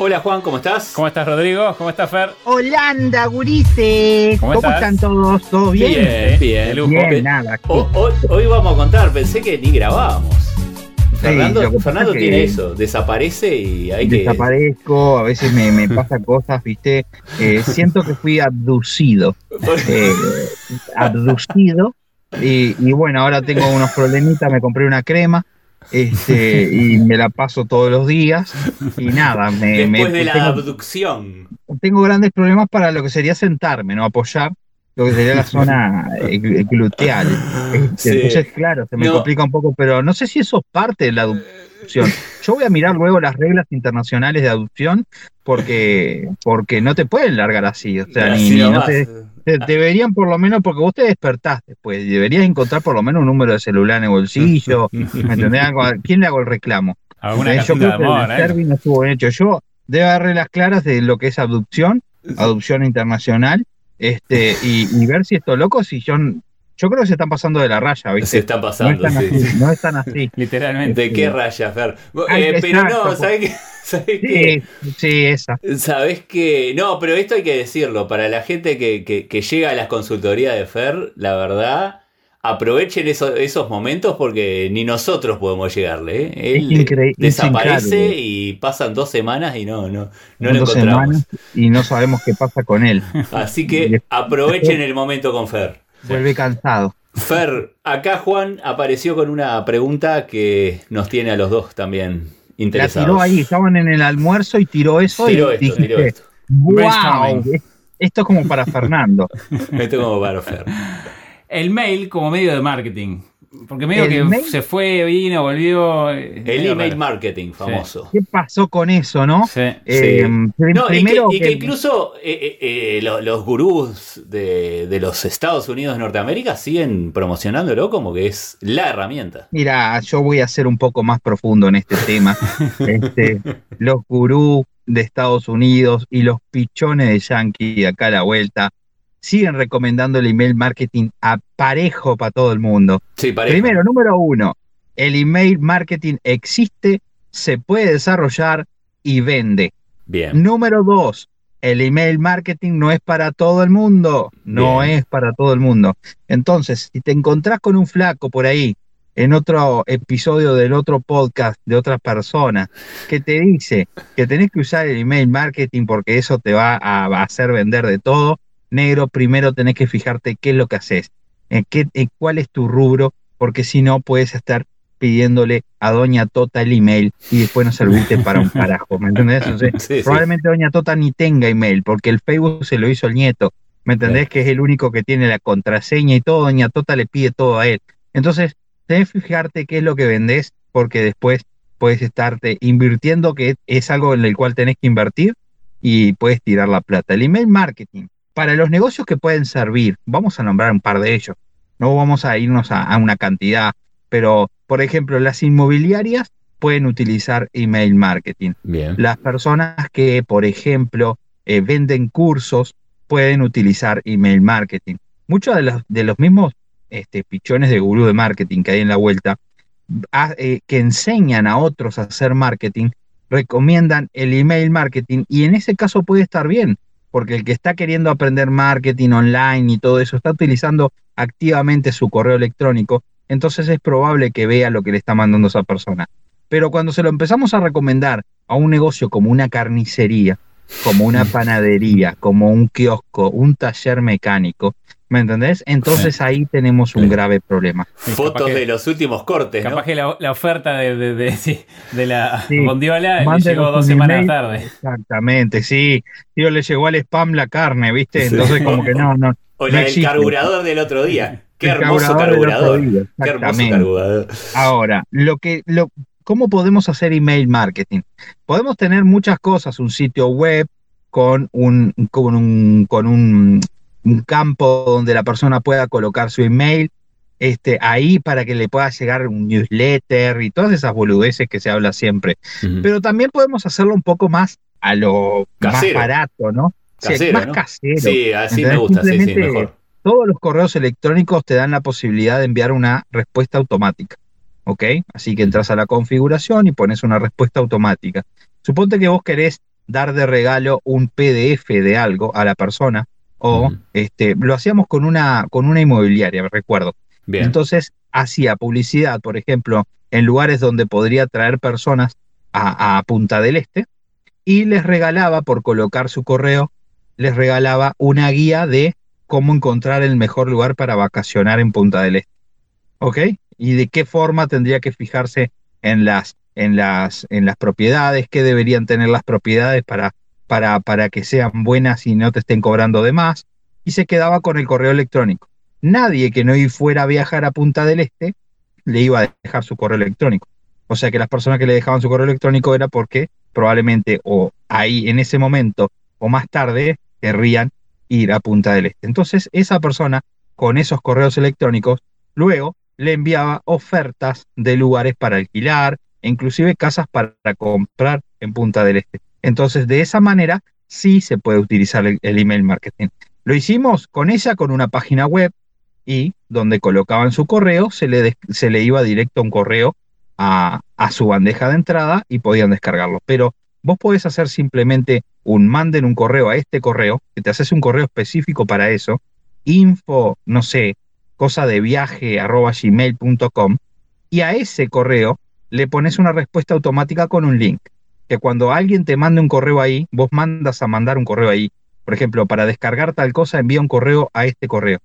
Hola Juan, ¿cómo estás? ¿Cómo estás Rodrigo? ¿Cómo estás Fer? Holanda, gurises. ¿Cómo, están todos? ¿Todo bien? Bien, bien. lujo. Bien, nada. O- hoy, hoy vamos a contar, pensé que ni grabábamos. Fernando, que tiene eso, desaparece y hay que... Desaparezco, a veces me, me pasan cosas, ¿viste? Eh, siento que fui abducido. eh, abducido. Y, y bueno, ahora tengo unos problemitas, me compré una crema. Este, y me la paso todos los días. Y nada, me, me- Después de la tengo, abducción. tengo grandes problemas para lo que sería sentarme, ¿no? Apoyar lo que sería la zona gluteal. Este, Sí. Entonces, claro, se me No. complica un poco, pero no sé si eso es parte de la adopción. Yo voy a mirar luego las reglas internacionales de adopción porque, porque no te pueden largar así. O sea, ni, ni no te- deberían por lo menos, porque vos te despertaste, pues, deberías encontrar por lo menos un número de celular en el bolsillo. ¿Me entendés? Algo- ¿A quién le hago el reclamo? Alguna yo de que amor, el ¿eh? No estuvo bien hecho. Yo debe haber reglas claras de lo que es adopción, adopción internacional, este, y, y ver si estos locos, si yo, yo creo que se están pasando de la raya, Se ¿viste? está No pasando, están sí. así, no están así. Literalmente. ¿De qué raya, Fer? Ay, Eh, pero no. ¿sabes qué? ¿Sabés qué? Sí, sí, esa. Sabes que. No, pero esto hay que decirlo. Para la gente que, que- que llega a las consultorías de Fer, la verdad, aprovechen eso- esos momentos porque ni nosotros podemos llegarle. ¿eh? Él Es increíble, es desaparece y pasan dos semanas y no, no, no lo dos encontramos. semanas y no sabemos qué pasa con él. Así que aprovechen el momento con Fer. Vuelve cansado. Fer, acá Juan apareció con una pregunta que nos tiene a los dos también La interesados. tiró ahí, estaban en el almuerzo y tiró eso Tiró y esto, dijiste, tiró esto. wow, Brainstorming. esto es como para Fernando. Esto como para Fer. El mail como medio de marketing. Porque medio ¿El que mail? se fue, vino, volvió. eh, El email raro. marketing famoso. ¿Qué pasó con eso, no? Sí. Eh, Sí. No, y que, primero y que incluso eh, eh, eh, lo- los gurús de, de los Estados Unidos de Norteamérica siguen promocionándolo como que es la herramienta. Mira, yo voy a ser un poco más profundo en este tema. Este, los gurús de Estados Unidos y los pichones de Yankee de acá a la vuelta siguen recomendando el email marketing a parejo para todo el mundo. Sí, parejo. Primero, número uno, el email marketing existe, se puede desarrollar y vende. Bien. Número dos, el email marketing no es para todo el mundo, no Bien. es para todo el mundo. Entonces, si te encontrás con un flaco por ahí, en otro episodio del otro podcast de otra persona, que te dice que tenés que usar el email marketing porque eso te va a a hacer vender de todo, negro, primero tenés que fijarte qué es lo que haces, en qué, en cuál es tu rubro, porque si no puedes estar pidiéndole a Doña Tota el email y después no servirte para un carajo, ¿me entendés? Entonces, Sí, sí. Probablemente Doña Tota ni tenga email, porque el Facebook se lo hizo el nieto. ¿Me entendés? Que es el único que tiene la contraseña y todo. Doña Tota le pide todo a él. Entonces, tenés que fijarte qué es lo que vendés, porque después puedes estarte invirtiendo, que es algo en el cual tenés que invertir y puedes tirar la plata. El email marketing, para los negocios que pueden servir, vamos a nombrar un par de ellos. No vamos a irnos a, a una cantidad, pero, por ejemplo, las inmobiliarias pueden utilizar email marketing. Bien. Las personas que, por ejemplo, eh, venden cursos pueden utilizar email marketing. Muchos de los, de los mismos este, pichones de gurú de marketing que hay en la vuelta, a- eh, que enseñan a otros a hacer marketing, recomiendan el email marketing y en ese caso puede estar bien, porque el que está queriendo aprender marketing online y todo eso está utilizando activamente su correo electrónico, entonces es probable que vea lo que le está mandando esa persona. Pero cuando se lo empezamos a recomendar a un negocio como una carnicería, como una panadería, como un kiosco, un taller mecánico, ¿me entendés? Entonces ahí tenemos un Sí. grave problema. Sí, Fotos que- de los últimos cortes, ¿no? Capaz que la, la oferta de, de, de- de la Sí. bondiola le llegó dos semanas email. tarde. Exactamente, sí. Tío, le llegó al spam la carne, ¿viste? Sí. Entonces como que no, no. O no la del existe. carburador del otro día. Qué El hermoso carburador del otro carburador. día, Qué hermoso carburador. Ahora, lo que, lo, ¿cómo podemos hacer email marketing? Podemos tener muchas cosas, un sitio web con un, con un, con un, un campo donde la persona pueda colocar su email, este, ahí para que le pueda llegar un newsletter y todas esas boludeces que se habla siempre. Pero también podemos hacerlo un poco más a lo Casero. más barato, ¿no? Sí, Casero, más ¿no? casero. Sí, así ¿Entendés? me gusta, sí, sí, Simplemente mejor. Todos los correos electrónicos te dan la posibilidad de enviar una respuesta automática. ¿Ok? Así que entras a la configuración y pones una respuesta automática. Suponte que vos querés dar de regalo un PDF de algo a la persona o este, lo hacíamos con una, con una inmobiliaria, me recuerdo. Bien. Entonces hacía publicidad, por ejemplo, en lugares donde podría traer personas a, a Punta del Este y les regalaba, por colocar su correo, les regalaba una guía de cómo encontrar el mejor lugar para vacacionar en Punta del Este. ¿Ok? Y de qué forma tendría que fijarse en las, en las, en las propiedades, qué deberían tener las propiedades para, para, para que sean buenas y no te estén cobrando de más. Y se quedaba con el correo electrónico. Nadie que no fuera a viajar a Punta del Este le iba a dejar su correo electrónico. O sea que las personas que le dejaban su correo electrónico era porque probablemente o ahí en ese momento o más tarde querrían ir a Punta del Este. Entonces esa persona con esos correos electrónicos luego le enviaba ofertas de lugares para alquilar, e inclusive casas para comprar en Punta del Este. Entonces de esa manera sí se puede utilizar el, email marketing. Lo hicimos con ella, con una página web y donde colocaban su correo, se le, se le iba directo un correo a, a su bandeja de entrada y podían descargarlo. Pero vos podés hacer simplemente un manden un correo a este correo, que te haces un correo específico para eso, info, no sé, cosa de viaje arroba gmail.com, y a ese correo le pones una respuesta automática con un link. Que cuando alguien te mande un correo ahí, vos mandas a mandar un correo ahí. Por ejemplo, para descargar tal cosa, envía un correo a este correo.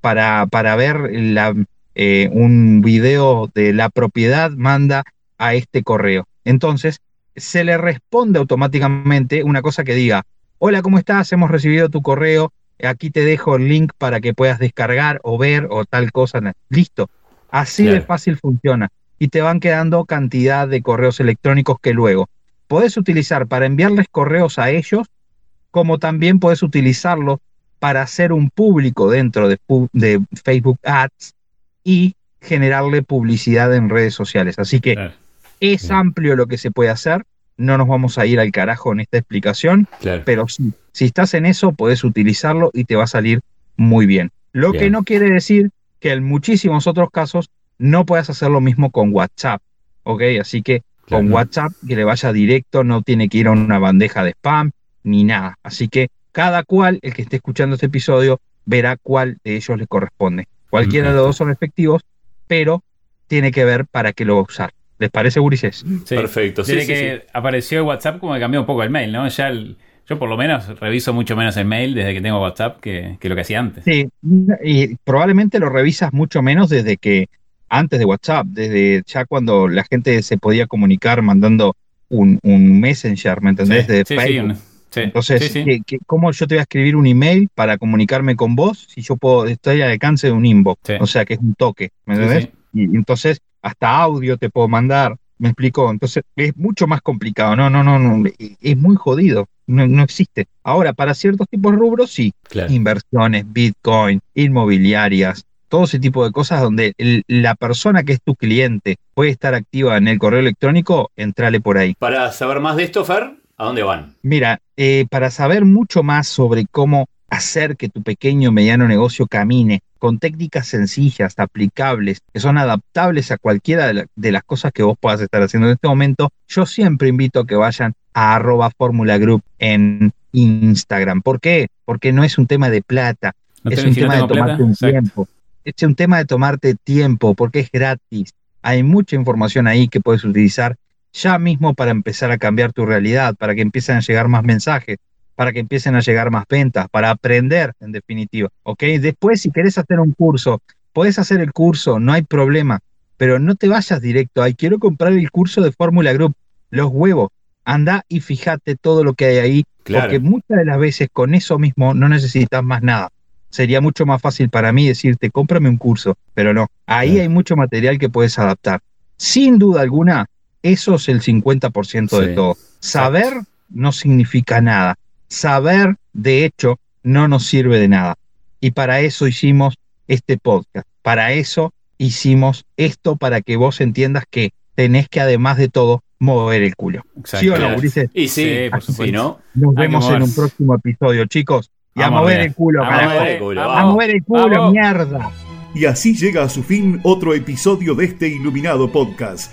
Para, para ver la, eh, un video de la propiedad, manda a este correo. Entonces, se le responde automáticamente una cosa que diga, hola, ¿cómo estás? Hemos recibido tu correo, aquí te dejo el link para que puedas descargar o ver o tal cosa. Listo. Así de fácil funciona. Y te van quedando cantidad de correos electrónicos que luego podés utilizar para enviarles correos a ellos, como también puedes utilizarlo para hacer un público dentro de, Facebook Ads y generarle publicidad en redes sociales. Así que Claro. es amplio lo que se puede hacer. No nos vamos a ir al carajo en esta explicación, Claro. pero sí, si estás en eso, puedes utilizarlo y te va a salir muy bien. Lo que no quiere decir que en muchísimos otros casos no puedas hacer lo mismo con WhatsApp. ¿Ok? Así que con. WhatsApp que le vaya directo, no tiene que ir a una bandeja de spam ni nada. Así que cada cual, el que esté escuchando este episodio, verá cuál de ellos le corresponde. Cualquiera de los dos son efectivos, pero tiene que ver para qué lo va a usar. ¿Les parece, Gurises? Sí. Perfecto, sí, Desde sí, que apareció WhatsApp, como que cambió un poco el mail, ¿no? Ya el- yo por lo menos reviso mucho menos el mail desde que tengo WhatsApp que, que lo que hacía antes. Sí, y probablemente lo revisas mucho menos desde que antes de WhatsApp, desde ya cuando la gente se podía comunicar mandando un, un messenger, ¿me entendés? Sí, de sí, sí, Facebook. un- sí, Entonces, sí, sí. ¿qué- qué- cómo yo te voy a escribir un email para comunicarme con vos si yo puedo, estoy al alcance de un inbox? O sea, que es un toque, ¿me entendés? Y entonces, hasta audio te puedo mandar, ¿me explico? Entonces, es mucho más complicado, no, no, no, no, es muy jodido, no, no existe. Ahora, para ciertos tipos de rubros, sí, Claro. inversiones, Bitcoin, inmobiliarias, todo ese tipo de cosas donde el- la persona que es tu cliente puede estar activa en el correo electrónico, entrale por ahí. Para saber más de esto, Fer, ¿a dónde van? Mira, eh, para saber mucho más sobre cómo hacer que tu pequeño o mediano negocio camine con técnicas sencillas, aplicables, que son adaptables a cualquiera de, la- de las cosas que vos puedas estar haciendo en este momento, yo siempre invito a que vayan a arroba Fórmula Group en Instagram. ¿Por qué? Porque no es un tema de plata, No es un si no tema de plata, tomarte un exacto. tiempo. Es un tema de tomarte tiempo porque es gratis. Hay mucha información ahí que puedes utilizar ya mismo para empezar a cambiar tu realidad, para que empiecen a llegar más mensajes, para que empiecen a llegar más ventas, para aprender en definitiva. ¿Ok? Después, si querés hacer un curso, podés hacer el curso, no hay problema, pero no te vayas directo. Ay, quiero comprar el curso de Fórmula Group, los huevos. Anda y fíjate todo lo que hay ahí Claro. porque muchas de las veces con eso mismo no necesitas más nada. Sería mucho más fácil para mí decirte, cómprame un curso, pero no. Ahí hay mucho material que puedes adaptar. Sin duda alguna, Eso es el 50% de todo. Saber no significa nada. Saber, de hecho, no nos sirve de nada. Y para eso hicimos este podcast. Para eso hicimos esto, para que vos entiendas que tenés que, además de todo, mover el culo. Exacto. ¿Sí o no. Ulises? Y sí, Sí, por supuesto. no, Nos vemos en un próximo episodio, chicos. Y a Vamos a mover ver. el culo, carajo. a mover el culo, vamos. A mover el culo, Vamos. mierda. Y así llega a su fin otro episodio de este iluminado podcast.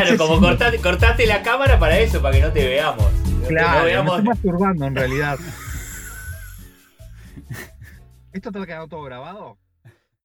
Claro, como cortaste, cortaste la cámara para eso, para que no te veamos. No no Claro, me veamos estoy masturbando en realidad. ¿Esto te ha quedado todo grabado?